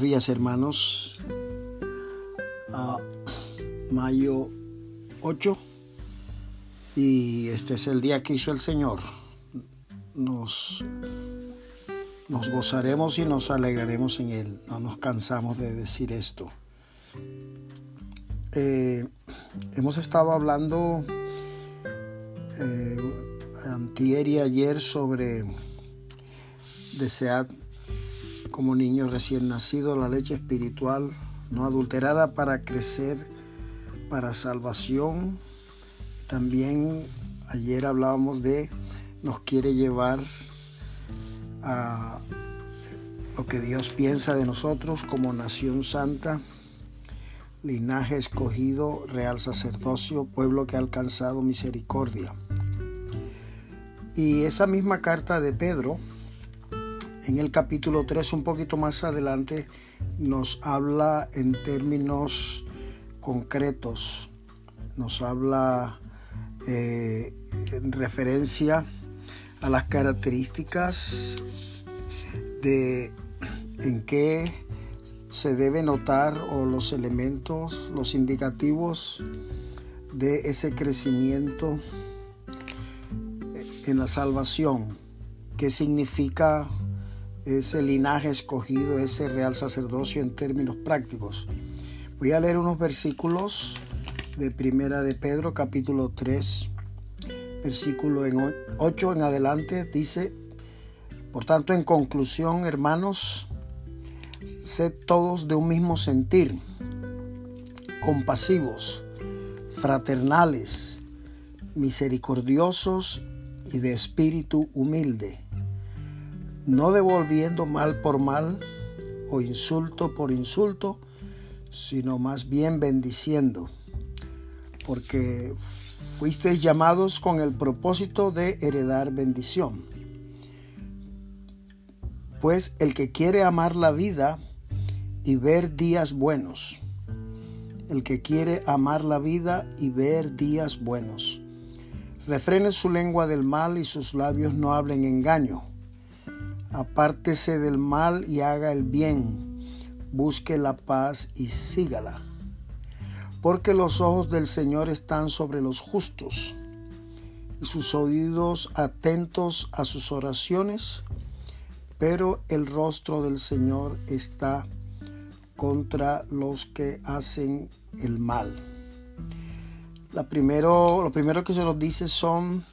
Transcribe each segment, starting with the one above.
Días hermanos. Ah, mayo 8 y este es el día que hizo el Señor. Nos, nos gozaremos y nos alegraremos en Él. No nos cansamos de decir esto. Eh, hemos estado hablando eh, antier y ayer sobre desear como niño recién nacido la leche espiritual no adulterada para crecer para salvación. También ayer hablábamos de nos quiere llevar a lo que Dios piensa de nosotros como nación santa, linaje escogido, real sacerdocio, pueblo que ha alcanzado misericordia. Y esa misma carta de Pedro, en el capítulo 3, un poquito más adelante, nos habla en términos concretos, nos habla eh, en referencia a las características de en qué se debe notar o los elementos, los indicativos de ese crecimiento en la salvación, qué significa ese linaje escogido, ese real sacerdocio en términos prácticos. Voy a leer unos versículos de Primera de Pedro, capítulo 3, versículo 8 en adelante. Dice, por tanto, en conclusión, hermanos, sed todos de un mismo sentir, compasivos, fraternales, misericordiosos y de espíritu humilde no devolviendo mal por mal o insulto por insulto, sino más bien bendiciendo, porque fuisteis llamados con el propósito de heredar bendición. Pues el que quiere amar la vida y ver días buenos, el que quiere amar la vida y ver días buenos, refrene su lengua del mal y sus labios no hablen engaño apártese del mal y haga el bien, busque la paz y sígala. Porque los ojos del Señor están sobre los justos y sus oídos atentos a sus oraciones, pero el rostro del Señor está contra los que hacen el mal. La primero, lo primero que se nos dice son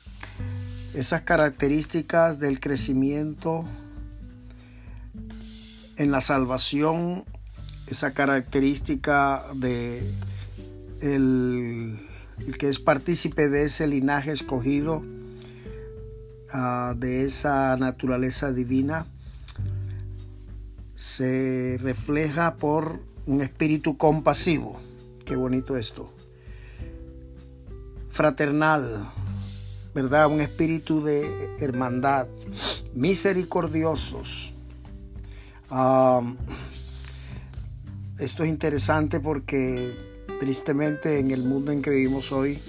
esas características del crecimiento en la salvación esa característica de el, que es partícipe de ese linaje escogido, ah, de esa naturaleza divina, se refleja por un espíritu compasivo. Qué bonito esto. Fraternal, ¿verdad? Un espíritu de hermandad. Misericordiosos esto es interesante porque tristemente en el mundo en que vivimos hoy,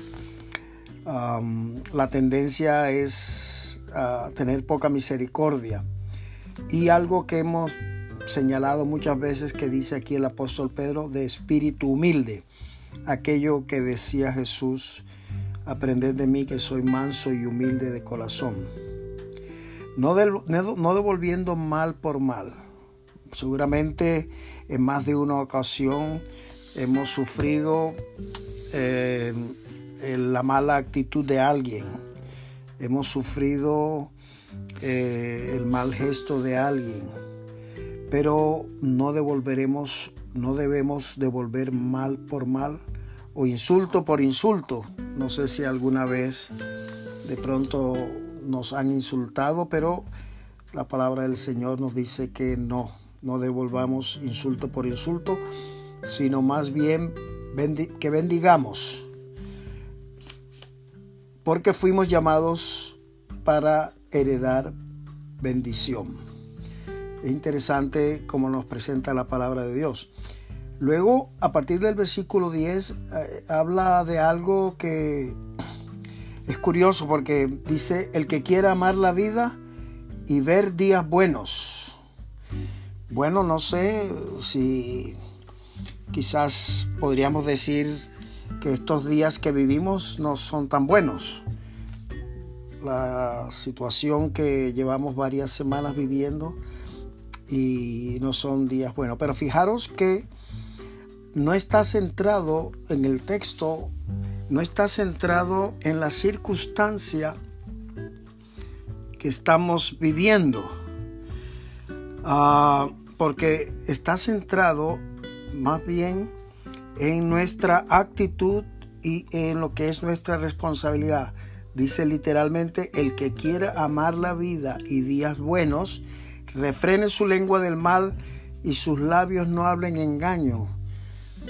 la tendencia es a tener poca misericordia. Y algo que hemos señalado muchas veces que dice aquí el apóstol Pedro, de espíritu humilde. Aquello que decía Jesús, aprended de mí que soy manso y humilde de corazón. No, no devolviendo mal por mal Seguramente en más de una ocasión hemos sufrido eh, la mala actitud de alguien, hemos sufrido eh, el mal gesto de alguien, pero no devolveremos, no debemos devolver mal por mal o insulto por insulto. No sé si alguna vez de pronto nos han insultado, pero la palabra del Señor nos dice que no, no devolvamos insulto por insulto, sino más bien que bendigamos. Porque fuimos llamados para heredar bendición. Es interesante cómo nos presenta la palabra de Dios. Luego, a partir del versículo 10, eh, habla de algo que es curioso porque dice, el que quiera amar la vida y ver días buenos bueno, no sé si quizás podríamos decir que estos días que vivimos no son tan buenos. La situación que llevamos varias semanas viviendo y no son días buenos. Pero fijaros que no está centrado en el texto, no está centrado en la circunstancia que estamos viviendo, ah, porque está centrado más bien en nuestra actitud y en lo que es nuestra responsabilidad. Dice literalmente, el que quiera amar la vida y días buenos, refrene su lengua del mal y sus labios no hablen engaño.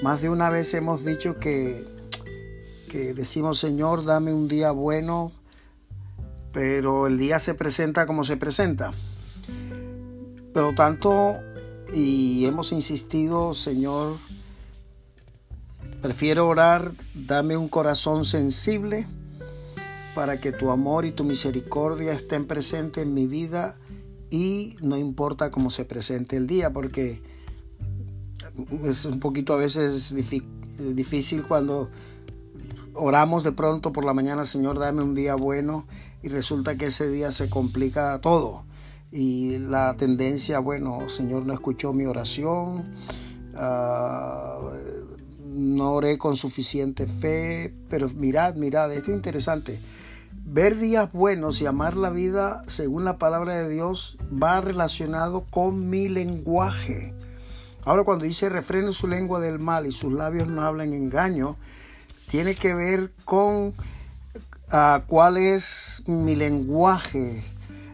Más de una vez hemos dicho que, que decimos, Señor, dame un día bueno, pero el día se presenta como se presenta. Pero tanto, y hemos insistido, Señor, Prefiero orar, dame un corazón sensible para que tu amor y tu misericordia estén presentes en mi vida y no importa cómo se presente el día, porque es un poquito a veces difícil cuando oramos de pronto por la mañana, Señor, dame un día bueno y resulta que ese día se complica todo. Y la tendencia, bueno, Señor no escuchó mi oración, uh, no oré con suficiente fe, pero mirad, mirad, esto es interesante. Ver días buenos y amar la vida, según la palabra de Dios, va relacionado con mi lenguaje. Ahora cuando dice refreno su lengua del mal y sus labios no hablan engaño, tiene que ver con ah, cuál es mi lenguaje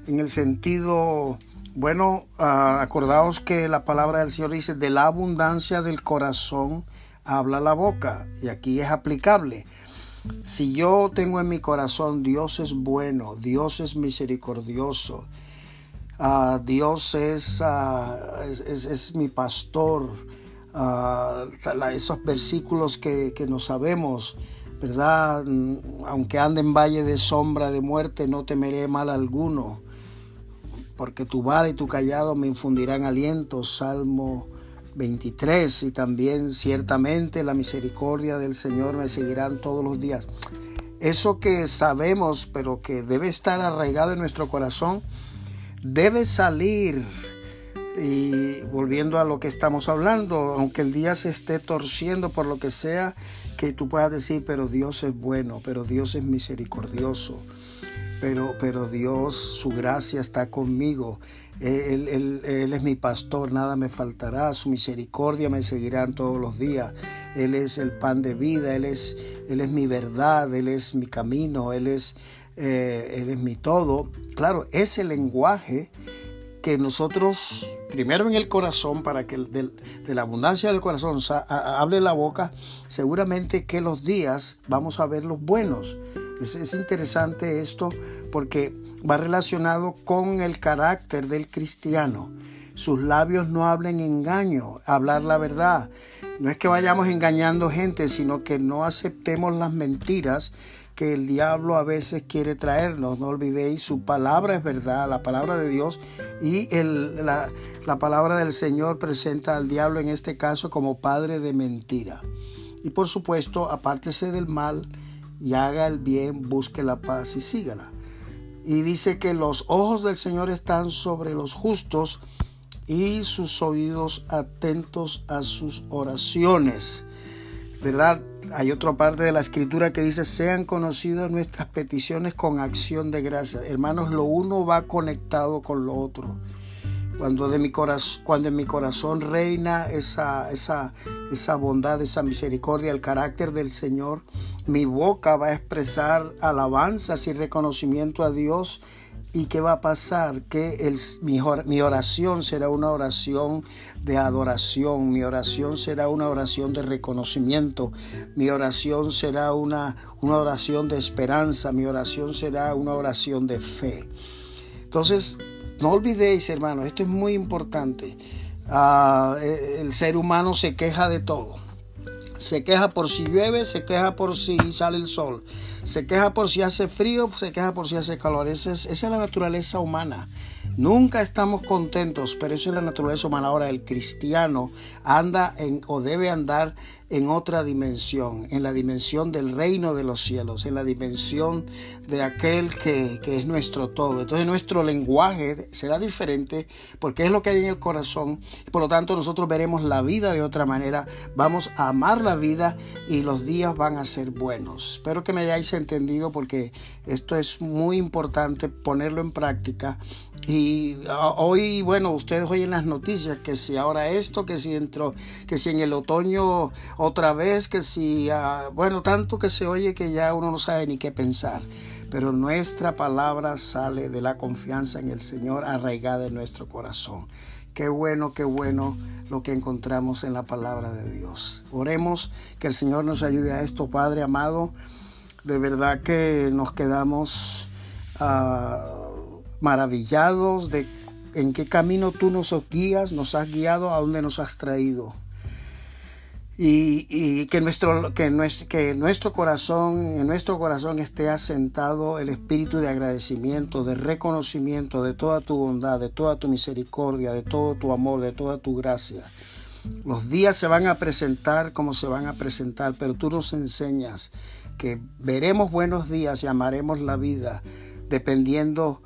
en el sentido, bueno, uh, acordaos que la palabra del Señor dice, de la abundancia del corazón habla la boca. Y aquí es aplicable. Si yo tengo en mi corazón Dios es bueno, Dios es misericordioso, ah, Dios ah, es, es, mi pastor, uh, esos versículos que, que no sabemos, ¿verdad? Aunque ande en valle de sombra de muerte, no temeré mal alguno, porque tu vara y tu callado me infundirán aliento. Salmo 23 y también ciertamente la misericordia del Señor me seguirán todos los días. Eso que sabemos pero que debe estar arraigado en nuestro corazón debe salir y volviendo a lo que estamos hablando, aunque el día se esté torciendo por lo que sea, que tú puedas decir, pero Dios es bueno, pero Dios es misericordioso, pero, pero Dios, su gracia está conmigo. Él, es mi pastor, nada me faltará, su misericordia me seguirán todos los días. Él es el pan de vida, Él es, él es mi verdad, Él es mi camino, Él es, eh, él es mi todo. Claro, ese lenguaje que nosotros, primero en el corazón, para que de, la abundancia del corazón hable la boca, seguramente que los días vamos a ver los buenos. Es, es interesante esto porque va relacionado con el carácter del cristiano. Sus labios no hablen engaño, hablar la verdad. No es que vayamos engañando gente, sino que no aceptemos las mentiras que el diablo a veces quiere traernos. No olvidéis, su palabra es verdad, la palabra de Dios y el, la, la palabra del Señor presenta al diablo en este caso como padre de mentira. Y por supuesto, apártese del mal y haga el bien, busque la paz y sígala. Y dice que los ojos del Señor están sobre los justos y sus oídos atentos a sus oraciones. ¿Verdad? hay otra parte de la escritura que dice, sean conocidas nuestras peticiones con acción de gracia. Hermanos, lo uno va conectado con lo otro. Cuando, de mi corazón, cuando en mi corazón reina esa, esa, esa bondad, esa misericordia, el carácter del Señor, mi boca va a expresar alabanzas y reconocimiento a Dios ¿Y qué va a pasar? Que mi, oración será una oración de adoración, mi oración será una oración de reconocimiento, mi oración será una, una oración de esperanza, mi oración será una oración de fe. Entonces, no olvidéis, hermanos, esto es muy importante. E, el ser humano se queja de todo. Se queja por si llueve, se queja por si sale el sol se queja por si hace frío, se queja por si hace calor. Esa es, esa es la naturaleza humana. Nunca estamos contentos, pero eso es la naturaleza humana. Ahora el cristiano anda en, o debe andar en otra dimensión, en la dimensión del reino de los cielos, en la dimensión de aquel que, que, es nuestro todo. Entonces nuestro lenguaje será diferente porque es lo que hay en el corazón. Por lo tanto nosotros veremos la vida de otra manera, vamos a amar la vida y los días van a ser buenos. Espero que me hayáis entendido porque esto es muy importante ponerlo en práctica. Y ah, hoy, bueno, ustedes oyen las noticias que si ahora esto, que si dentro, que si en el otoño otra vez, que si, ah, bueno, tanto que se oye que ya uno no sabe ni qué pensar. Pero nuestra palabra sale de la confianza en el Señor arraigada en nuestro corazón. Qué bueno, qué bueno lo que encontramos en la palabra de Dios. Oremos que el Señor nos ayude a esto, Padre amado. De verdad que nos quedamos ah, maravillados de en qué camino tú nos guías, nos has guiado, a dónde nos has traído y, que, nuestro, que, nuestro, que nuestro corazón, en nuestro corazón esté asentado el espíritu de agradecimiento, de reconocimiento de toda tu bondad, de toda tu misericordia, de todo tu amor, de toda tu gracia. Los días se van a presentar como se van a presentar, pero tú nos enseñas que veremos buenos días y amaremos la vida dependiendo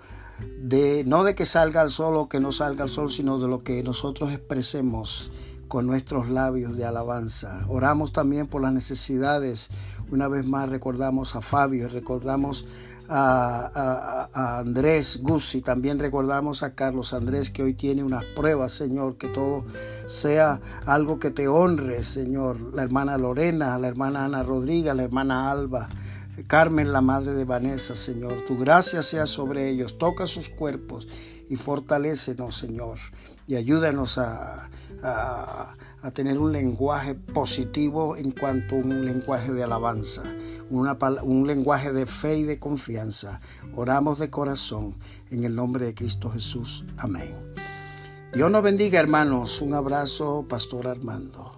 de no de que salga el sol o que no salga el sol, sino de lo que nosotros expresemos con nuestros labios de alabanza. Oramos también por las necesidades. Una vez más recordamos a Fabio, recordamos a, Andrés Guzzi, también recordamos a Carlos Andrés que hoy tiene unas pruebas, Señor, que todo sea algo que te honre, Señor. La hermana Lorena, la hermana Ana Rodríguez, la hermana Alba. Carmen, la madre de Vanessa, Señor, tu gracia sea sobre ellos, toca sus cuerpos y fortalécenos, Señor, y ayúdanos a, a, tener un lenguaje positivo en cuanto a un lenguaje de alabanza, un lenguaje de fe y de confianza. Oramos de corazón en el nombre de Cristo Jesús. Amén. Dios nos bendiga, hermanos. Un abrazo, Pastor Armando.